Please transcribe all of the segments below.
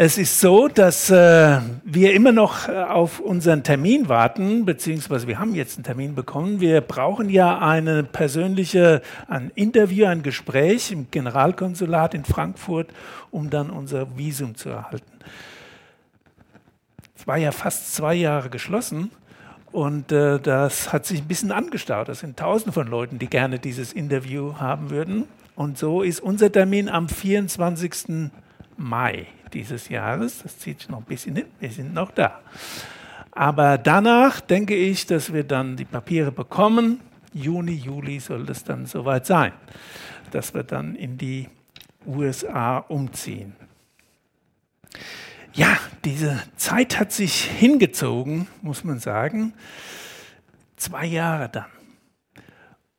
Es ist so, dass äh, wir immer noch äh, auf unseren Termin warten, beziehungsweise wir haben jetzt einen Termin bekommen. Wir brauchen ja eine persönliche, ein Interview, ein Gespräch im Generalkonsulat in Frankfurt, um dann unser Visum zu erhalten. Es war ja fast zwei Jahre geschlossen und äh, das hat sich ein bisschen angestaut. Das sind tausende von Leuten, die gerne dieses Interview haben würden. Und so ist unser Termin am 24. Mai dieses Jahres. Das zieht sich noch ein bisschen hin. Wir sind noch da. Aber danach denke ich, dass wir dann die Papiere bekommen. Juni, Juli soll das dann soweit sein, dass wir dann in die USA umziehen. Ja, diese Zeit hat sich hingezogen, muss man sagen. Zwei Jahre dann.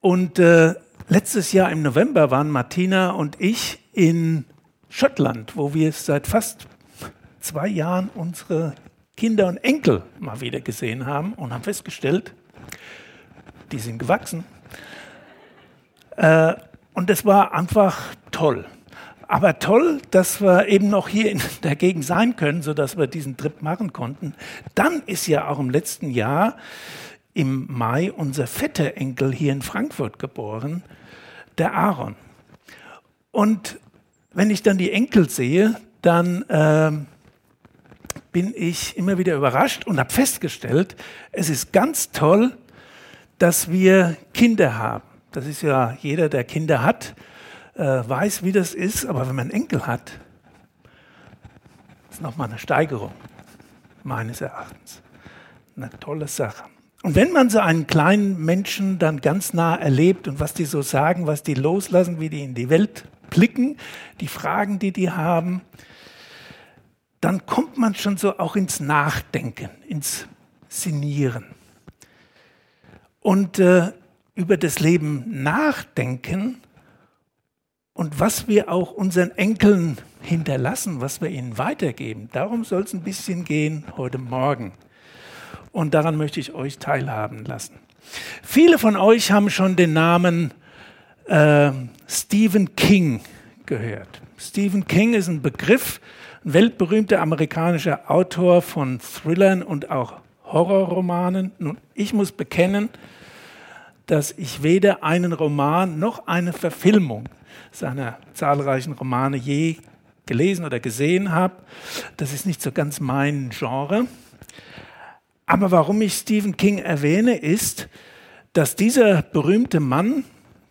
Und äh, letztes Jahr im November waren Martina und ich in Schottland, wo wir seit fast zwei Jahren unsere Kinder und Enkel mal wieder gesehen haben und haben festgestellt, die sind gewachsen. Äh, und das war einfach toll. Aber toll, dass wir eben noch hier in der Gegend sein können, sodass wir diesen Trip machen konnten. Dann ist ja auch im letzten Jahr im Mai unser fetter Enkel hier in Frankfurt geboren, der Aaron. Und wenn ich dann die Enkel sehe, dann äh, bin ich immer wieder überrascht und habe festgestellt, es ist ganz toll, dass wir Kinder haben. Das ist ja jeder, der Kinder hat, äh, weiß, wie das ist. Aber wenn man Enkel hat, ist nochmal eine Steigerung, meines Erachtens. Eine tolle Sache. Und wenn man so einen kleinen Menschen dann ganz nah erlebt und was die so sagen, was die loslassen, wie die in die Welt blicken, die Fragen, die die haben, dann kommt man schon so auch ins Nachdenken, ins Sinieren. Und äh, über das Leben nachdenken und was wir auch unseren Enkeln hinterlassen, was wir ihnen weitergeben, darum soll es ein bisschen gehen heute Morgen. Und daran möchte ich euch teilhaben lassen. Viele von euch haben schon den Namen äh, Stephen King gehört. Stephen King ist ein Begriff, ein weltberühmter amerikanischer Autor von Thrillern und auch Horrorromanen. Nun, ich muss bekennen, dass ich weder einen Roman noch eine Verfilmung seiner zahlreichen Romane je gelesen oder gesehen habe. Das ist nicht so ganz mein Genre. Aber warum ich Stephen King erwähne, ist, dass dieser berühmte Mann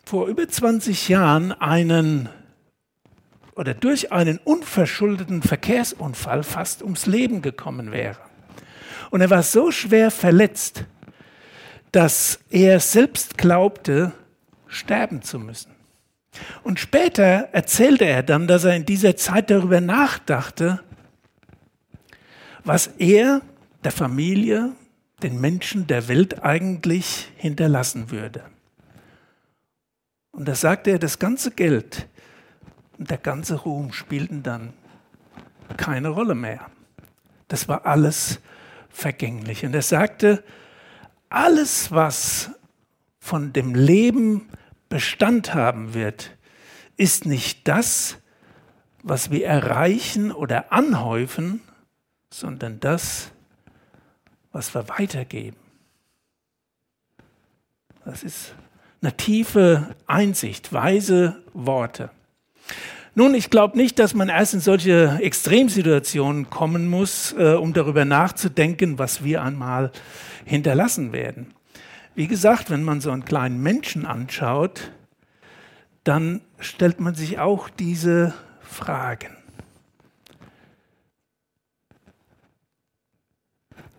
vor über 20 Jahren einen oder durch einen unverschuldeten Verkehrsunfall fast ums Leben gekommen wäre. Und er war so schwer verletzt, dass er selbst glaubte, sterben zu müssen. Und später erzählte er dann, dass er in dieser Zeit darüber nachdachte, was er der Familie, den Menschen der Welt eigentlich hinterlassen würde. Und da sagte er, das ganze Geld und der ganze Ruhm spielten dann keine Rolle mehr. Das war alles vergänglich. Und er sagte, alles, was von dem Leben Bestand haben wird, ist nicht das, was wir erreichen oder anhäufen, sondern das, was wir weitergeben. Das ist eine tiefe Einsicht, weise Worte. Nun, ich glaube nicht, dass man erst in solche Extremsituationen kommen muss, äh, um darüber nachzudenken, was wir einmal hinterlassen werden. Wie gesagt, wenn man so einen kleinen Menschen anschaut, dann stellt man sich auch diese Fragen.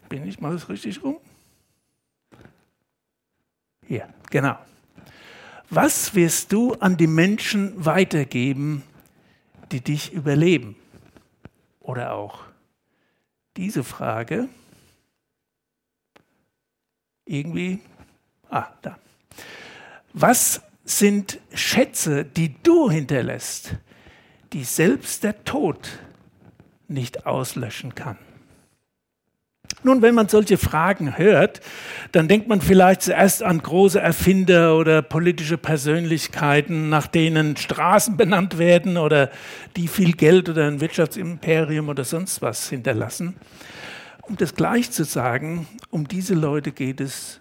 Bin ich mal richtig rum? Hier, genau. Was wirst du an die Menschen weitergeben, die dich überleben? Oder auch diese Frage, irgendwie, ah, da. Was sind Schätze, die du hinterlässt, die selbst der Tod nicht auslöschen kann? Nun, wenn man solche Fragen hört, dann denkt man vielleicht zuerst an große Erfinder oder politische Persönlichkeiten, nach denen Straßen benannt werden oder die viel Geld oder ein Wirtschaftsimperium oder sonst was hinterlassen. Um das gleich zu sagen, um diese Leute geht es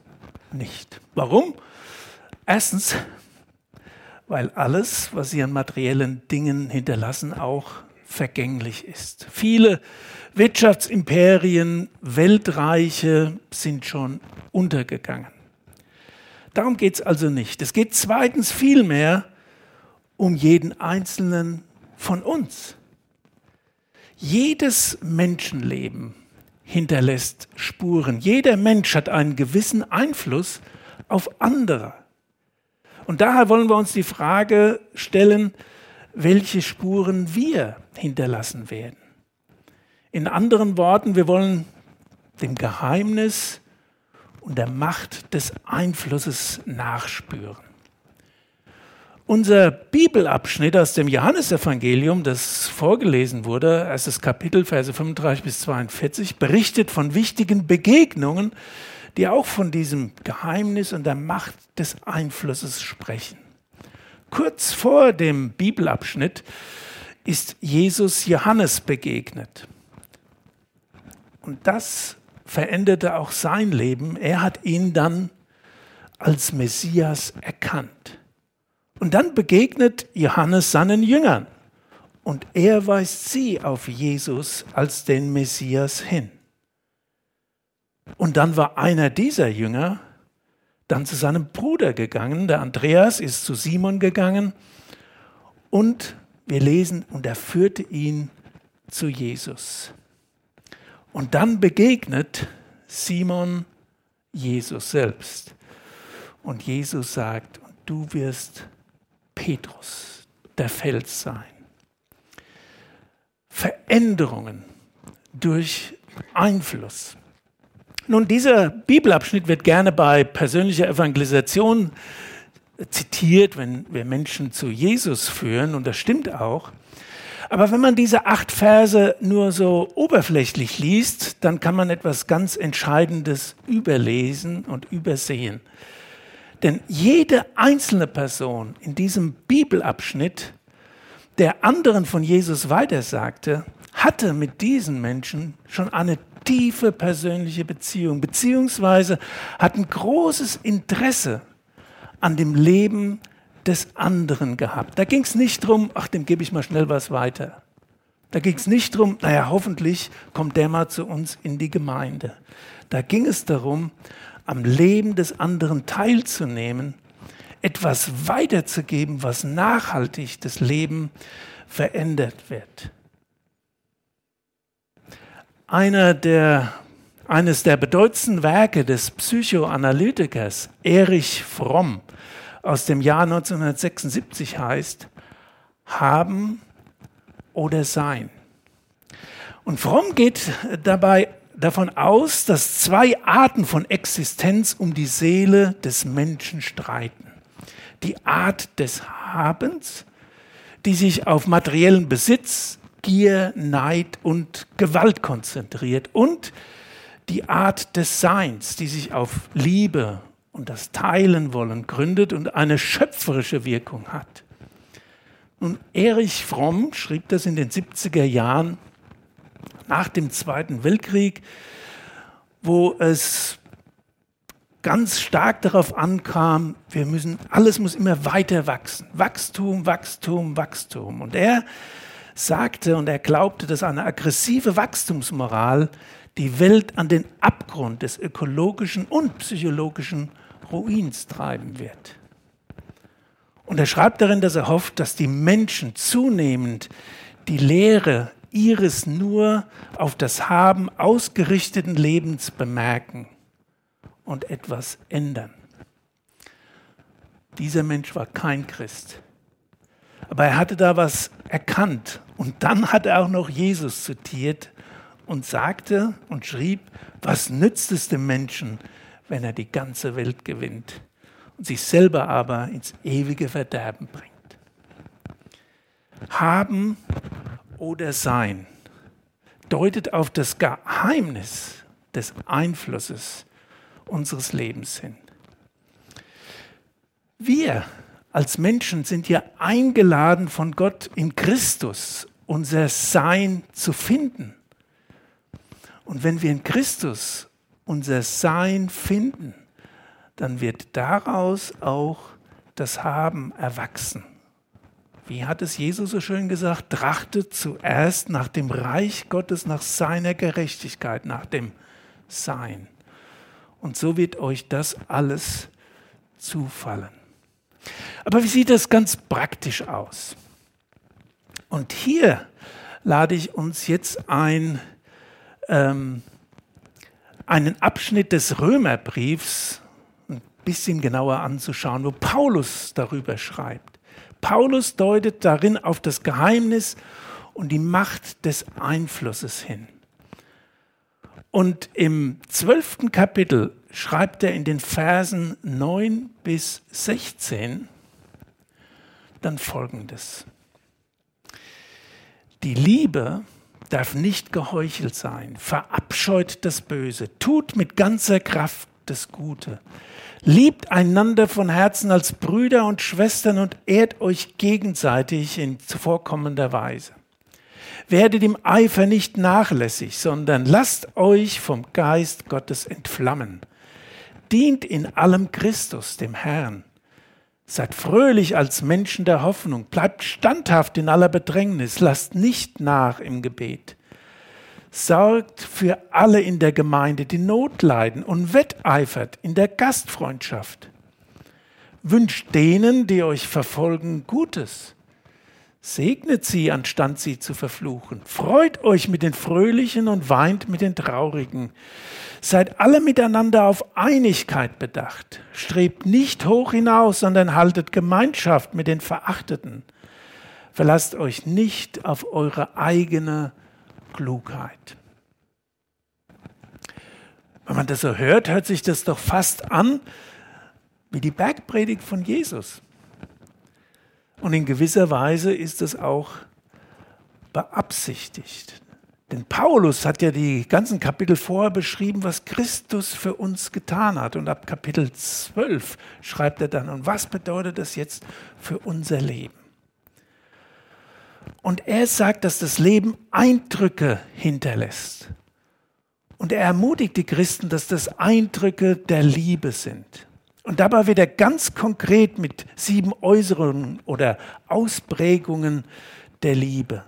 nicht. Warum? Erstens, weil alles, was sie an materiellen Dingen hinterlassen, auch vergänglich ist. Viele Wirtschaftsimperien, Weltreiche sind schon untergegangen. Darum geht es also nicht. Es geht zweitens vielmehr um jeden Einzelnen von uns. Jedes Menschenleben hinterlässt Spuren. Jeder Mensch hat einen gewissen Einfluss auf andere. Und daher wollen wir uns die Frage stellen, welche Spuren wir hinterlassen werden. In anderen Worten, wir wollen dem Geheimnis und der Macht des Einflusses nachspüren. Unser Bibelabschnitt aus dem Johannesevangelium, das vorgelesen wurde, erstes Kapitel, Verse 35 bis 42, berichtet von wichtigen Begegnungen, die auch von diesem Geheimnis und der Macht des Einflusses sprechen. Kurz vor dem Bibelabschnitt ist Jesus Johannes begegnet. Und das veränderte auch sein Leben. Er hat ihn dann als Messias erkannt. Und dann begegnet Johannes seinen Jüngern und er weist sie auf Jesus als den Messias hin. Und dann war einer dieser Jünger dann zu seinem Bruder gegangen, der Andreas ist zu Simon gegangen und wir lesen, und er führte ihn zu Jesus. Und dann begegnet Simon Jesus selbst. Und Jesus sagt, du wirst Petrus, der Fels sein. Veränderungen durch Einfluss. Nun, dieser Bibelabschnitt wird gerne bei persönlicher Evangelisation zitiert, wenn wir Menschen zu Jesus führen, und das stimmt auch. Aber wenn man diese acht Verse nur so oberflächlich liest, dann kann man etwas ganz Entscheidendes überlesen und übersehen. Denn jede einzelne Person in diesem Bibelabschnitt, der anderen von Jesus weitersagte, hatte mit diesen Menschen schon eine tiefe persönliche Beziehung, beziehungsweise hat ein großes Interesse an dem Leben des anderen gehabt. Da ging es nicht darum, ach, dem gebe ich mal schnell was weiter. Da ging es nicht darum, naja, hoffentlich kommt der mal zu uns in die Gemeinde. Da ging es darum, am Leben des anderen teilzunehmen, etwas weiterzugeben, was nachhaltig das Leben verändert wird. Einer der, eines der bedeutendsten Werke des Psychoanalytikers Erich Fromm aus dem Jahr 1976 heißt, haben oder sein. Und Fromm geht dabei davon aus, dass zwei Arten von Existenz um die Seele des Menschen streiten. Die Art des Habens, die sich auf materiellen Besitz, Gier, Neid und Gewalt konzentriert und die Art des Seins, die sich auf Liebe, und das Teilen wollen gründet und eine schöpferische Wirkung hat. Nun, Erich Fromm schrieb das in den 70er Jahren nach dem Zweiten Weltkrieg, wo es ganz stark darauf ankam, wir müssen, alles muss immer weiter wachsen. Wachstum, Wachstum, Wachstum. Und er sagte und er glaubte, dass eine aggressive Wachstumsmoral die Welt an den Abgrund des ökologischen und psychologischen Ruins treiben wird. Und er schreibt darin, dass er hofft, dass die Menschen zunehmend die Lehre ihres nur auf das Haben ausgerichteten Lebens bemerken und etwas ändern. Dieser Mensch war kein Christ. Aber er hatte da was erkannt. Und dann hat er auch noch Jesus zitiert und sagte und schrieb, was nützt es dem Menschen, wenn er die ganze Welt gewinnt und sich selber aber ins ewige Verderben bringt. Haben oder sein deutet auf das Geheimnis des Einflusses unseres Lebens sind. Wir als Menschen sind ja eingeladen von Gott in Christus unser Sein zu finden. Und wenn wir in Christus unser Sein finden, dann wird daraus auch das Haben erwachsen. Wie hat es Jesus so schön gesagt? Trachtet zuerst nach dem Reich Gottes, nach seiner Gerechtigkeit, nach dem Sein. Und so wird euch das alles zufallen. Aber wie sieht das ganz praktisch aus? Und hier lade ich uns jetzt ein, ähm, einen Abschnitt des Römerbriefs ein bisschen genauer anzuschauen, wo Paulus darüber schreibt. Paulus deutet darin auf das Geheimnis und die Macht des Einflusses hin. Und im zwölften Kapitel schreibt er in den Versen 9 bis 16 dann Folgendes. Die Liebe darf nicht geheuchelt sein, verabscheut das Böse, tut mit ganzer Kraft das Gute, liebt einander von Herzen als Brüder und Schwestern und ehrt euch gegenseitig in zuvorkommender Weise. Werdet im Eifer nicht nachlässig, sondern lasst euch vom Geist Gottes entflammen. Dient in allem Christus, dem Herrn. Seid fröhlich als Menschen der Hoffnung, bleibt standhaft in aller Bedrängnis, lasst nicht nach im Gebet. Sorgt für alle in der Gemeinde, die Not leiden und wetteifert in der Gastfreundschaft. Wünscht denen, die euch verfolgen, Gutes Segnet sie, anstatt sie zu verfluchen. Freut euch mit den Fröhlichen und weint mit den Traurigen. Seid alle miteinander auf Einigkeit bedacht. Strebt nicht hoch hinaus, sondern haltet Gemeinschaft mit den Verachteten. Verlasst euch nicht auf eure eigene Klugheit. Wenn man das so hört, hört sich das doch fast an wie die Bergpredigt von Jesus. Und in gewisser Weise ist es auch beabsichtigt. Denn Paulus hat ja die ganzen Kapitel vorher beschrieben, was Christus für uns getan hat. Und ab Kapitel 12 schreibt er dann, und was bedeutet das jetzt für unser Leben? Und er sagt, dass das Leben Eindrücke hinterlässt. Und er ermutigt die Christen, dass das Eindrücke der Liebe sind. Und dabei wird er ganz konkret mit sieben Äußerungen oder Ausprägungen der Liebe.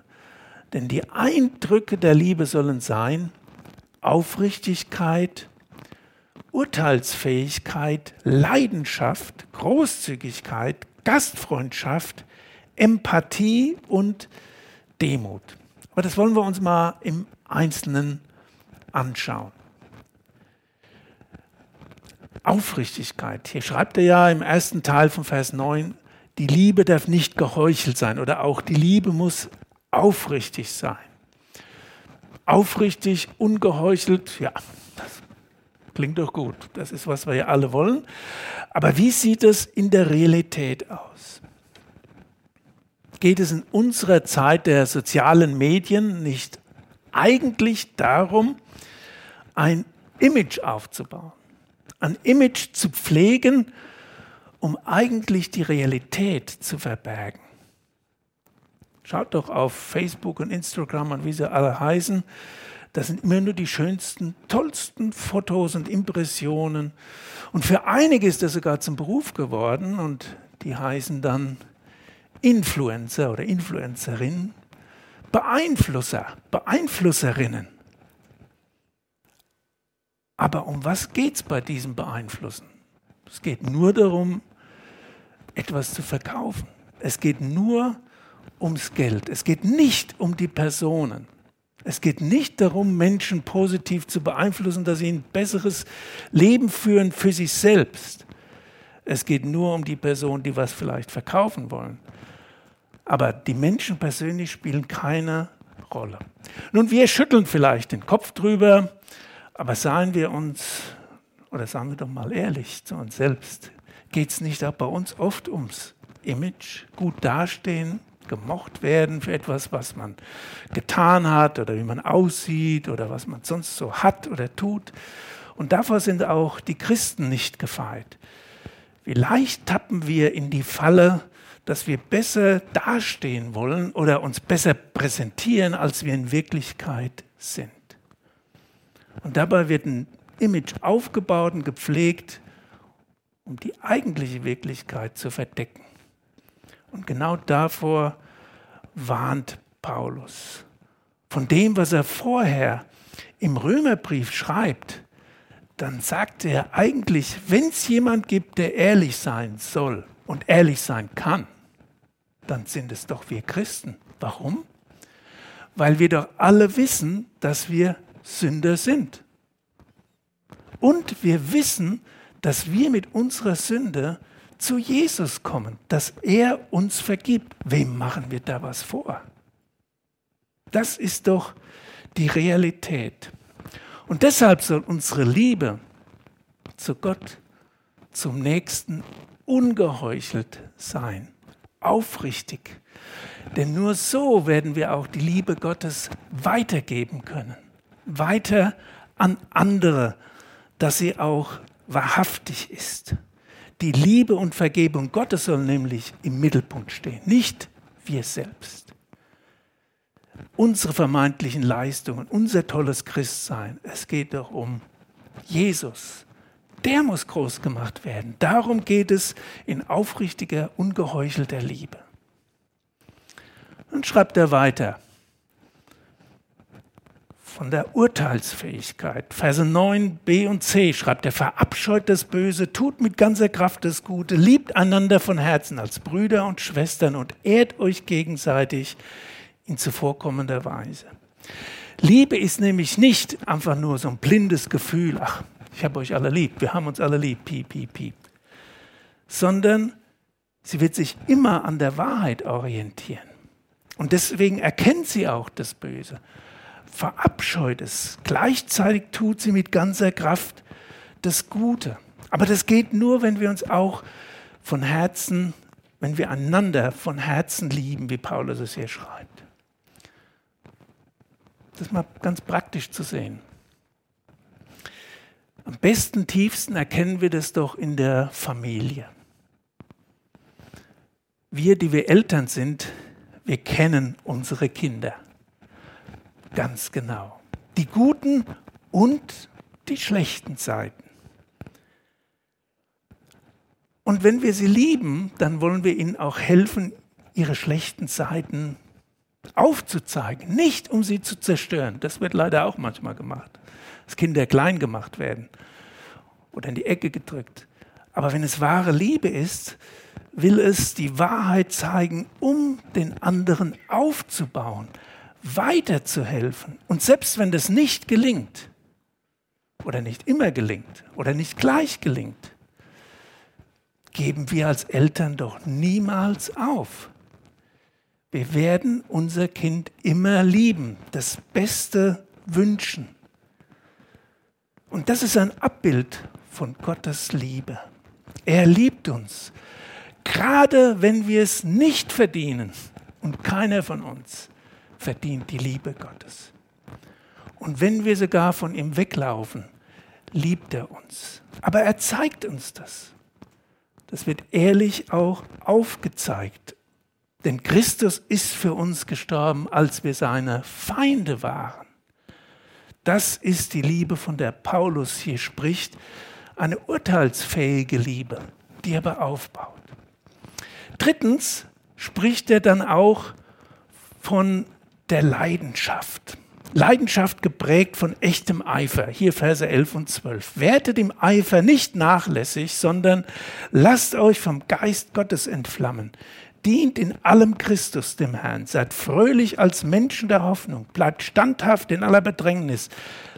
Denn die Eindrücke der Liebe sollen sein Aufrichtigkeit, Urteilsfähigkeit, Leidenschaft, Großzügigkeit, Gastfreundschaft, Empathie und Demut. Aber das wollen wir uns mal im Einzelnen anschauen. Aufrichtigkeit. Hier schreibt er ja im ersten Teil von Vers 9, die Liebe darf nicht geheuchelt sein oder auch die Liebe muss aufrichtig sein. Aufrichtig, ungeheuchelt, ja, das klingt doch gut. Das ist, was wir ja alle wollen. Aber wie sieht es in der Realität aus? Geht es in unserer Zeit der sozialen Medien nicht eigentlich darum, ein Image aufzubauen? Ein Image zu pflegen, um eigentlich die Realität zu verbergen. Schaut doch auf Facebook und Instagram und wie sie alle heißen. Das sind immer nur die schönsten, tollsten Fotos und Impressionen. Und für einige ist das sogar zum Beruf geworden und die heißen dann Influencer oder Influencerinnen, Beeinflusser, Beeinflusserinnen. Aber um was geht es bei diesem Beeinflussen? Es geht nur darum, etwas zu verkaufen. Es geht nur ums Geld. Es geht nicht um die Personen. Es geht nicht darum, Menschen positiv zu beeinflussen, dass sie ein besseres Leben führen für sich selbst. Es geht nur um die Personen, die was vielleicht verkaufen wollen. Aber die Menschen persönlich spielen keine Rolle. Nun, wir schütteln vielleicht den Kopf drüber aber sagen wir uns, oder sagen wir doch mal ehrlich zu uns selbst, geht es nicht auch bei uns oft ums Image, gut dastehen, gemocht werden für etwas, was man getan hat oder wie man aussieht oder was man sonst so hat oder tut. Und davor sind auch die Christen nicht gefeit. Vielleicht tappen wir in die Falle, dass wir besser dastehen wollen oder uns besser präsentieren, als wir in Wirklichkeit sind. Und dabei wird ein Image aufgebaut und gepflegt, um die eigentliche Wirklichkeit zu verdecken. Und genau davor warnt Paulus. Von dem, was er vorher im Römerbrief schreibt, dann sagt er eigentlich, wenn es jemand gibt, der ehrlich sein soll und ehrlich sein kann, dann sind es doch wir Christen. Warum? Weil wir doch alle wissen, dass wir Sünder sind. Und wir wissen, dass wir mit unserer Sünde zu Jesus kommen, dass er uns vergibt. Wem machen wir da was vor? Das ist doch die Realität. Und deshalb soll unsere Liebe zu Gott, zum Nächsten ungeheuchelt sein, aufrichtig. Denn nur so werden wir auch die Liebe Gottes weitergeben können, weiter an andere, dass sie auch wahrhaftig ist. Die Liebe und Vergebung Gottes soll nämlich im Mittelpunkt stehen, nicht wir selbst. Unsere vermeintlichen Leistungen, unser tolles Christsein, es geht doch um Jesus. Der muss groß gemacht werden. Darum geht es in aufrichtiger, ungeheuchelter Liebe. Und schreibt er weiter von der Urteilsfähigkeit. Verse 9 b und c schreibt er, verabscheut das Böse, tut mit ganzer Kraft das Gute, liebt einander von Herzen als Brüder und Schwestern und ehrt euch gegenseitig in zuvorkommender Weise. Liebe ist nämlich nicht einfach nur so ein blindes Gefühl, ach, ich habe euch alle lieb, wir haben uns alle lieb, piep, piep, piep, sondern sie wird sich immer an der Wahrheit orientieren. Und deswegen erkennt sie auch das Böse verabscheut es. Gleichzeitig tut sie mit ganzer Kraft das Gute. Aber das geht nur, wenn wir uns auch von Herzen, wenn wir einander von Herzen lieben, wie Paulus es hier schreibt. Das mal ganz praktisch zu sehen. Am besten, tiefsten erkennen wir das doch in der Familie. Wir, die wir Eltern sind, wir kennen unsere Kinder ganz genau. Die guten und die schlechten Seiten. Und wenn wir sie lieben, dann wollen wir ihnen auch helfen, ihre schlechten Seiten aufzuzeigen, nicht um sie zu zerstören. Das wird leider auch manchmal gemacht, dass Kinder klein gemacht werden oder in die Ecke gedrückt. Aber wenn es wahre Liebe ist, will es die Wahrheit zeigen, um den anderen aufzubauen, weiterzuhelfen. Und selbst wenn das nicht gelingt, oder nicht immer gelingt, oder nicht gleich gelingt, geben wir als Eltern doch niemals auf. Wir werden unser Kind immer lieben, das Beste wünschen. Und das ist ein Abbild von Gottes Liebe. Er liebt uns, gerade wenn wir es nicht verdienen und keiner von uns verdient die Liebe Gottes. Und wenn wir sogar von ihm weglaufen, liebt er uns. Aber er zeigt uns das. Das wird ehrlich auch aufgezeigt. Denn Christus ist für uns gestorben, als wir seine Feinde waren. Das ist die Liebe, von der Paulus hier spricht, eine urteilsfähige Liebe, die aber aufbaut. Drittens spricht er dann auch von der Leidenschaft. Leidenschaft geprägt von echtem Eifer. Hier Verse 11 und 12. Wertet im Eifer nicht nachlässig, sondern lasst euch vom Geist Gottes entflammen. Dient in allem Christus, dem Herrn. Seid fröhlich als Menschen der Hoffnung. Bleibt standhaft in aller Bedrängnis.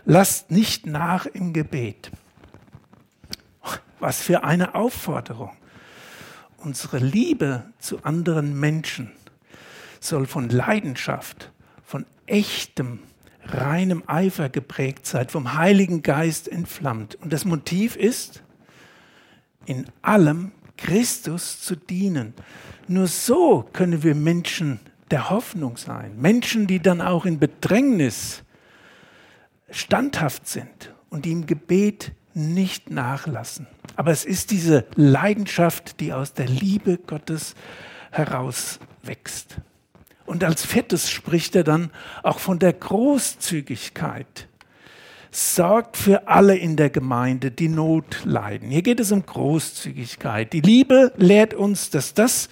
Lasst nicht nach im Gebet. Was für eine Aufforderung. Unsere Liebe zu anderen Menschen soll von Leidenschaft echtem, reinem Eifer geprägt seid, vom Heiligen Geist entflammt. Und das Motiv ist, in allem Christus zu dienen. Nur so können wir Menschen der Hoffnung sein. Menschen, die dann auch in Bedrängnis standhaft sind und die im Gebet nicht nachlassen. Aber es ist diese Leidenschaft, die aus der Liebe Gottes herauswächst. Und als viertes spricht er dann auch von der Großzügigkeit. Sorgt für alle in der Gemeinde, die Not leiden. Hier geht es um Großzügigkeit. Die Liebe lehrt uns, dass das,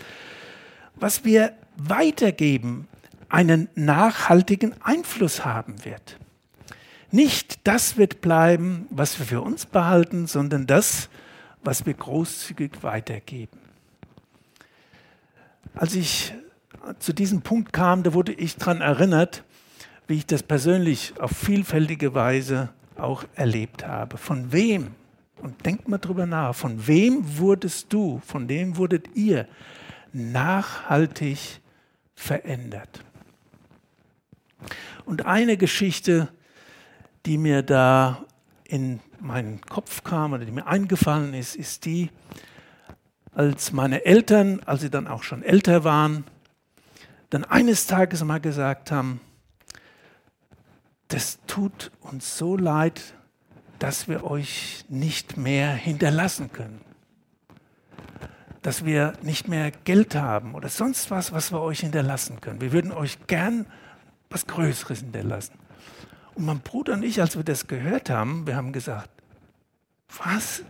was wir weitergeben, einen nachhaltigen Einfluss haben wird. Nicht das wird bleiben, was wir für uns behalten, sondern das, was wir großzügig weitergeben. Als ich zu diesem Punkt kam, da wurde ich daran erinnert, wie ich das persönlich auf vielfältige Weise auch erlebt habe. Von wem, und denkt mal drüber nach, von wem wurdest du, von wem wurdet ihr nachhaltig verändert? Und eine Geschichte, die mir da in meinen Kopf kam oder die mir eingefallen ist, ist die, als meine Eltern, als sie dann auch schon älter waren, dann eines Tages mal gesagt haben, das tut uns so leid, dass wir euch nicht mehr hinterlassen können. Dass wir nicht mehr Geld haben oder sonst was, was wir euch hinterlassen können. Wir würden euch gern was Größeres hinterlassen. Und mein Bruder und ich, als wir das gehört haben, wir haben gesagt, was?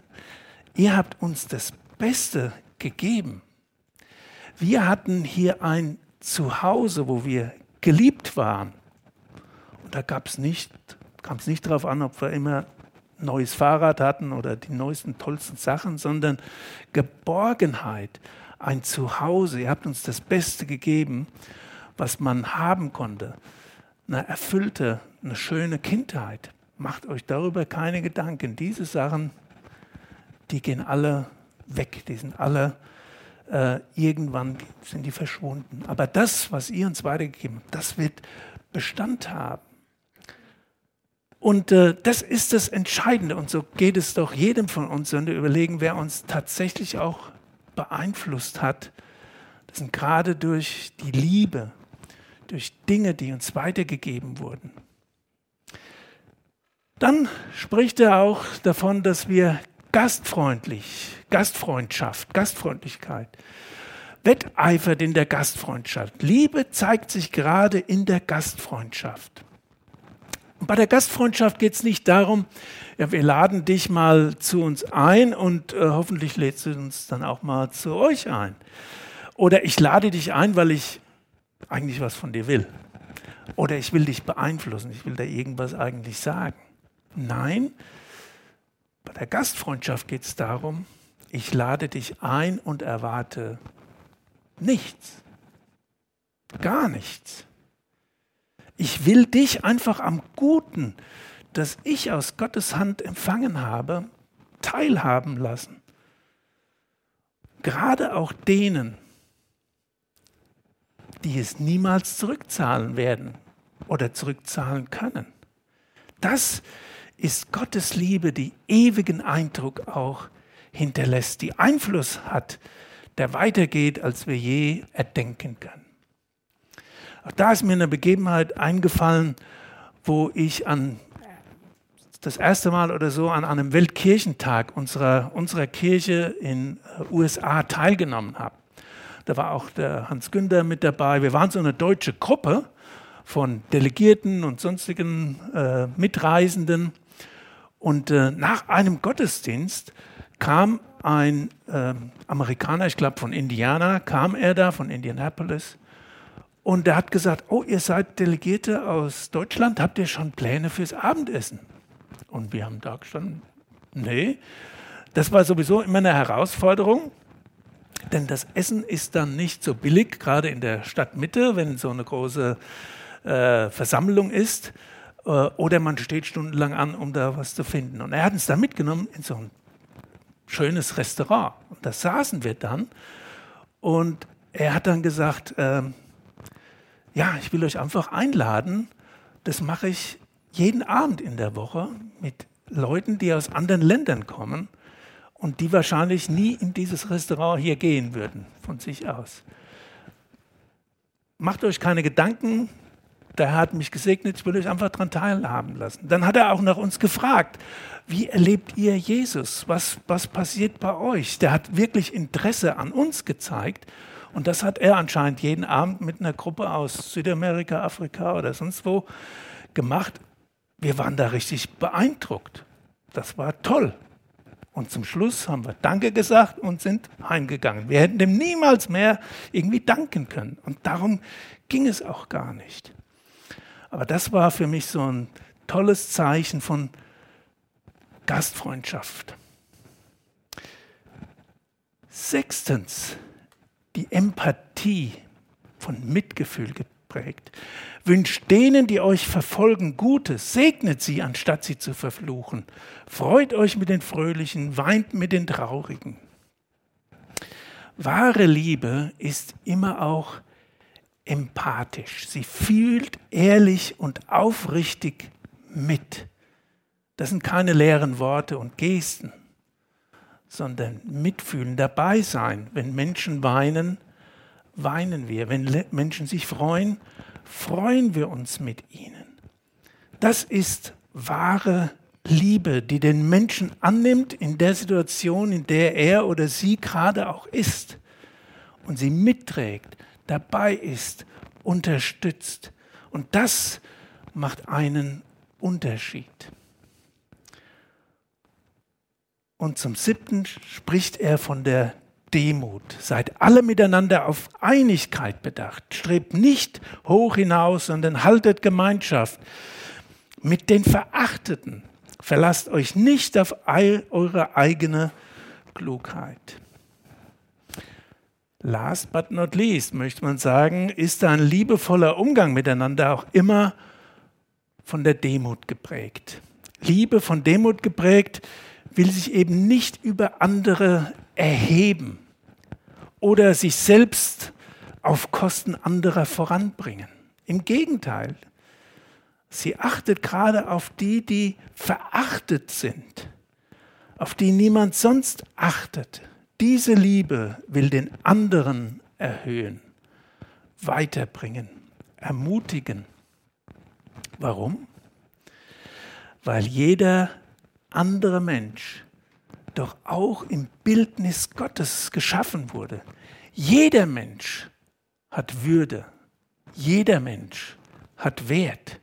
Ihr habt uns das Beste gegeben. Wir hatten hier ein Zuhause, wo wir geliebt waren. Und da gab es nicht, kam es nicht darauf an, ob wir immer ein neues Fahrrad hatten oder die neuesten, tollsten Sachen, sondern Geborgenheit, ein Zuhause. Ihr habt uns das Beste gegeben, was man haben konnte. Eine erfüllte, eine schöne Kindheit. Macht euch darüber keine Gedanken. Diese Sachen, die gehen alle weg, die sind alle äh, irgendwann sind die verschwunden. Aber das, was ihr uns weitergegeben habt, das wird Bestand haben. Und äh, das ist das Entscheidende. Und so geht es doch jedem von uns, wenn wir überlegen, wer uns tatsächlich auch beeinflusst hat. Das sind gerade durch die Liebe, durch Dinge, die uns weitergegeben wurden. Dann spricht er auch davon, dass wir gastfreundlich, Gastfreundschaft, Gastfreundlichkeit, wetteifert in der Gastfreundschaft. Liebe zeigt sich gerade in der Gastfreundschaft. Und bei der Gastfreundschaft geht es nicht darum, ja, wir laden dich mal zu uns ein und äh, hoffentlich lädst du uns dann auch mal zu euch ein. Oder ich lade dich ein, weil ich eigentlich was von dir will. Oder ich will dich beeinflussen, ich will da irgendwas eigentlich sagen. Nein, bei der Gastfreundschaft geht es darum, ich lade dich ein und erwarte nichts. Gar nichts. Ich will dich einfach am Guten, das ich aus Gottes Hand empfangen habe, teilhaben lassen. Gerade auch denen, die es niemals zurückzahlen werden oder zurückzahlen können. Das ist Gottes Liebe, die ewigen Eindruck auch hinterlässt, die Einfluss hat, der weitergeht, als wir je erdenken können. Auch da ist mir eine Begebenheit eingefallen, wo ich an das erste Mal oder so an einem Weltkirchentag unserer, unserer Kirche in USA teilgenommen habe. Da war auch der Hans Günther mit dabei. Wir waren so eine deutsche Gruppe von Delegierten und sonstigen äh, Mitreisenden. Und äh, nach einem Gottesdienst kam ein äh, Amerikaner, ich glaube von Indiana, kam er da, von Indianapolis. Und er hat gesagt, oh, ihr seid Delegierte aus Deutschland, habt ihr schon Pläne fürs Abendessen? Und wir haben da gestanden, nee. Das war sowieso immer eine Herausforderung, denn das Essen ist dann nicht so billig, gerade in der Stadtmitte, wenn so eine große äh, Versammlung ist. Äh, oder man steht stundenlang an, um da was zu finden. Und er hat uns da mitgenommen in so ein schönes Restaurant. Und da saßen wir dann. Und er hat dann gesagt, äh, ja, ich will euch einfach einladen. Das mache ich jeden Abend in der Woche mit Leuten, die aus anderen Ländern kommen. und die wahrscheinlich nie in dieses Restaurant hier gehen würden, von sich aus. Macht euch keine Gedanken, der Herr hat mich gesegnet, ich will euch einfach daran teilhaben lassen. Dann hat er auch nach uns gefragt, wie erlebt ihr Jesus? Was, was passiert bei euch? Der hat wirklich Interesse an uns gezeigt. Und das hat er anscheinend jeden Abend mit einer Gruppe aus Südamerika, Afrika oder sonst wo gemacht. Wir waren da richtig beeindruckt. Das war toll. Und zum Schluss haben wir Danke gesagt und sind heimgegangen. Wir hätten dem niemals mehr irgendwie danken können. Und darum ging es auch gar nicht. Aber das war für mich so ein tolles Zeichen von Gastfreundschaft. Sechstens, die Empathie von Mitgefühl geprägt. Wünscht denen, die euch verfolgen, Gutes, segnet sie, anstatt sie zu verfluchen. Freut euch mit den Fröhlichen, weint mit den Traurigen. Wahre Liebe ist immer auch empathisch. Sie fühlt ehrlich und aufrichtig mit. Das sind keine leeren Worte und Gesten, sondern mitfühlen, dabei sein. Wenn Menschen weinen, weinen wir. Wenn Menschen sich freuen, freuen wir uns mit ihnen. Das ist wahre Liebe, die den Menschen annimmt in der Situation, in der er oder sie gerade auch ist und sie mitträgt, dabei ist, unterstützt. Und das macht einen Unterschied. Und zum siebten spricht er von der Demut. Seid alle miteinander auf Einigkeit bedacht. Strebt nicht hoch hinaus, sondern haltet Gemeinschaft mit den Verachteten. Verlasst euch nicht auf eure eigene Klugheit. Last but not least möchte man sagen, ist ein liebevoller Umgang miteinander auch immer von der Demut geprägt. Liebe von Demut geprägt will sich eben nicht über andere erheben oder sich selbst auf Kosten anderer voranbringen. Im Gegenteil, sie achtet gerade auf die, die verachtet sind, auf die niemand sonst achtet. Diese Liebe will den anderen erhöhen, weiterbringen, ermutigen. Warum? Weil jeder andere Mensch doch auch im Bildnis Gottes geschaffen wurde. Jeder Mensch hat Würde. Jeder Mensch hat Wert.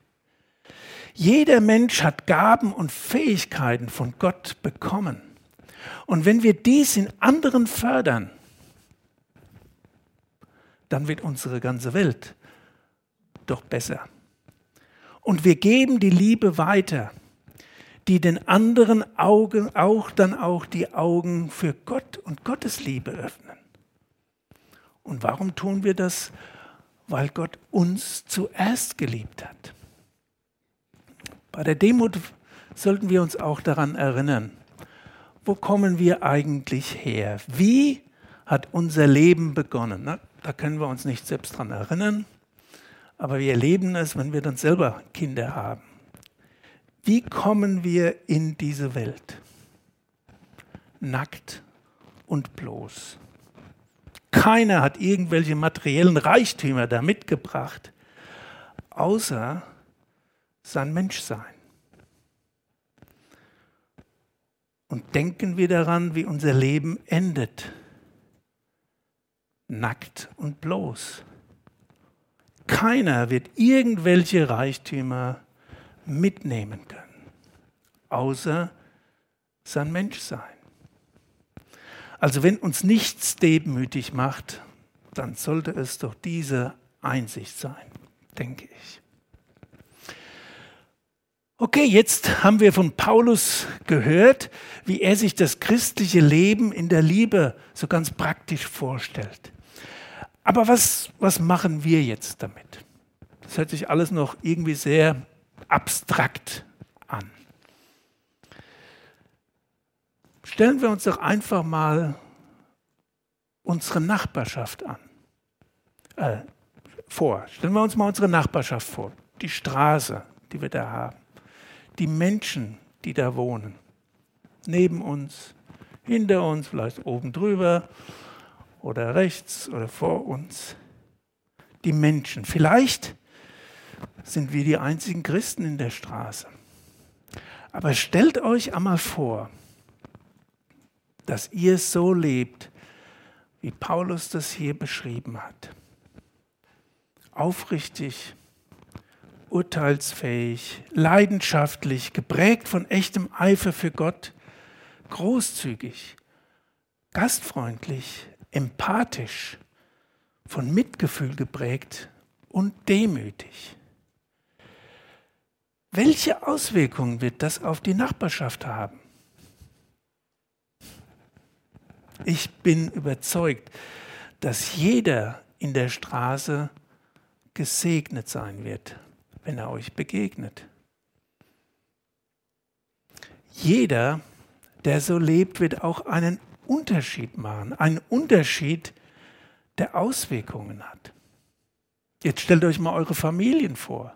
Jeder Mensch hat Gaben und Fähigkeiten von Gott bekommen. Und wenn wir dies in anderen fördern, dann wird unsere ganze Welt doch besser. Und wir geben die Liebe weiter, die den anderen Augen auch dann auch die Augen für Gott und Gottes Liebe öffnen. Und warum tun wir das? Weil Gott uns zuerst geliebt hat. Bei der Demut sollten wir uns auch daran erinnern, wo kommen wir eigentlich her? Wie hat unser Leben begonnen? Na, da können wir uns nicht selbst daran erinnern, aber wir erleben es, wenn wir dann selber Kinder haben. Wie kommen wir in diese Welt? Nackt und bloß. Keiner hat irgendwelche materiellen Reichtümer da mitgebracht, außer sein Menschsein. Und denken wir daran, wie unser Leben endet. Nackt und bloß. Keiner wird irgendwelche Reichtümer mitnehmen können, außer sein Menschsein. Also wenn uns nichts demütig macht, dann sollte es doch diese Einsicht sein, denke ich. Okay, jetzt haben wir von Paulus gehört, wie er sich das christliche Leben in der Liebe so ganz praktisch vorstellt. Aber was, was machen wir jetzt damit? Das hört sich alles noch irgendwie sehr abstrakt an. Stellen wir uns doch einfach mal unsere Nachbarschaft an. Äh, vor. Stellen wir uns mal unsere Nachbarschaft vor. Die Straße, die wir da haben die Menschen, die da wohnen, neben uns, Hinter uns, vielleicht oben drüber oder rechts oder vor uns. Die Menschen. Vielleicht sind wir die einzigen Christen in der Straße. Aber stellt euch einmal vor, dass ihr so lebt, wie Paulus das hier beschrieben hat. Aufrichtig, urteilsfähig, leidenschaftlich, geprägt von echtem Eifer für Gott, großzügig, gastfreundlich, empathisch, von Mitgefühl geprägt und demütig. Welche Auswirkungen wird das auf die Nachbarschaft haben? Ich bin überzeugt, dass jeder in der Straße gesegnet sein wird, wenn er euch begegnet. Jeder, der so lebt, wird auch einen Unterschied machen, einen Unterschied, der Auswirkungen hat. Jetzt stellt euch mal eure Familien vor,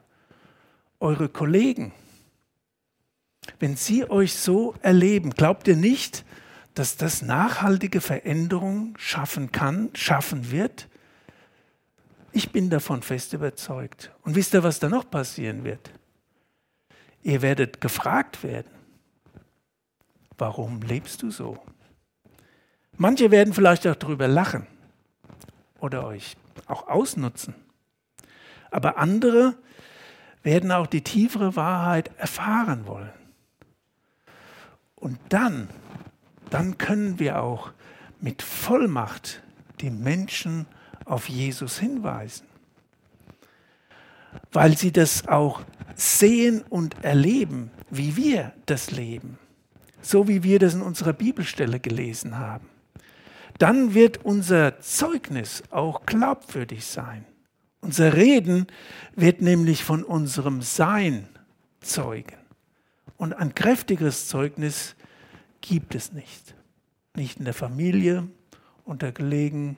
eure Kollegen. Wenn sie euch so erleben, glaubt ihr nicht, dass das nachhaltige Veränderung schaffen kann, schaffen wird? Ich bin davon fest überzeugt. Und wisst ihr, was da noch passieren wird? Ihr werdet gefragt werden, warum lebst du so? Manche werden vielleicht auch darüber lachen oder euch auch ausnutzen. Aber andere werden auch die tiefere Wahrheit erfahren wollen. Und dann dann können wir auch mit Vollmacht die Menschen auf Jesus hinweisen. Weil sie das auch sehen und erleben, wie wir das leben. So wie wir das in unserer Bibelstelle gelesen haben. Dann wird unser Zeugnis auch glaubwürdig sein. Unser Reden wird nämlich von unserem Sein zeugen. Und ein kräftigeres Zeugnis gibt es nicht. Nicht in der Familie, unter Gelegen,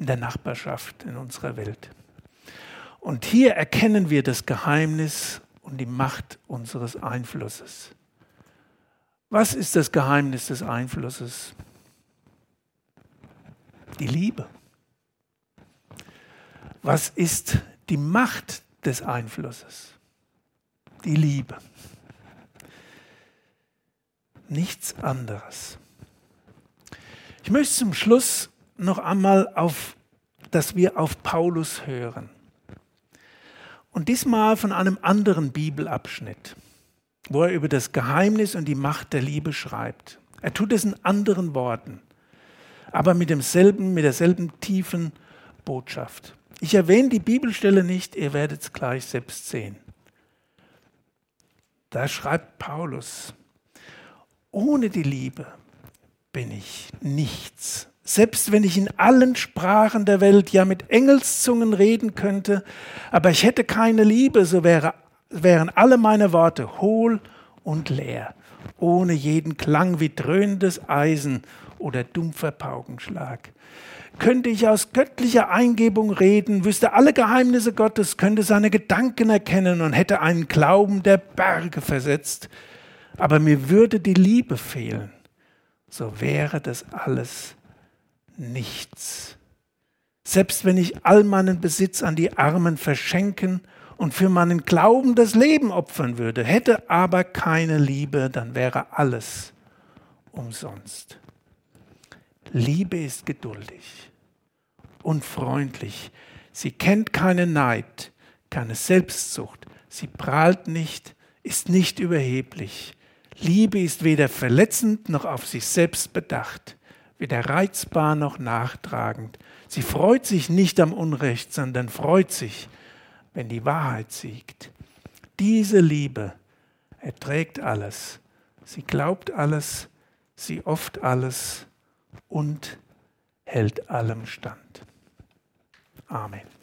in der Nachbarschaft, in unserer Welt. Und hier erkennen wir das Geheimnis und die Macht unseres Einflusses. Was ist das Geheimnis des Einflusses? Die Liebe. Was ist die Macht des Einflusses? Die Liebe nichts anderes. Ich möchte zum Schluss noch einmal auf, dass wir auf Paulus hören. Und diesmal von einem anderen Bibelabschnitt, wo er über das Geheimnis und die Macht der Liebe schreibt. Er tut es in anderen Worten, aber mit demselben, mit derselben tiefen Botschaft. Ich erwähne die Bibelstelle nicht, ihr werdet es gleich selbst sehen. Da schreibt Paulus, ohne die Liebe bin ich nichts. Selbst wenn ich in allen Sprachen der Welt, ja mit Engelszungen reden könnte, aber ich hätte keine Liebe, so wäre, wären alle meine Worte hohl und leer, ohne jeden Klang wie dröhnendes Eisen oder dumpfer Paukenschlag. Könnte ich aus göttlicher Eingebung reden, wüsste alle Geheimnisse Gottes, könnte seine Gedanken erkennen und hätte einen Glauben der Berge versetzt, aber mir würde die Liebe fehlen, so wäre das alles nichts. Selbst wenn ich all meinen Besitz an die Armen verschenken und für meinen Glauben das Leben opfern würde, hätte aber keine Liebe, dann wäre alles umsonst. Liebe ist geduldig und freundlich. Sie kennt keinen Neid, keine Selbstsucht. Sie prahlt nicht, ist nicht überheblich. Liebe ist weder verletzend noch auf sich selbst bedacht, weder reizbar noch nachtragend. Sie freut sich nicht am Unrecht, sondern freut sich, wenn die Wahrheit siegt. Diese Liebe erträgt alles, sie glaubt alles, sie oft alles und hält allem stand. Amen.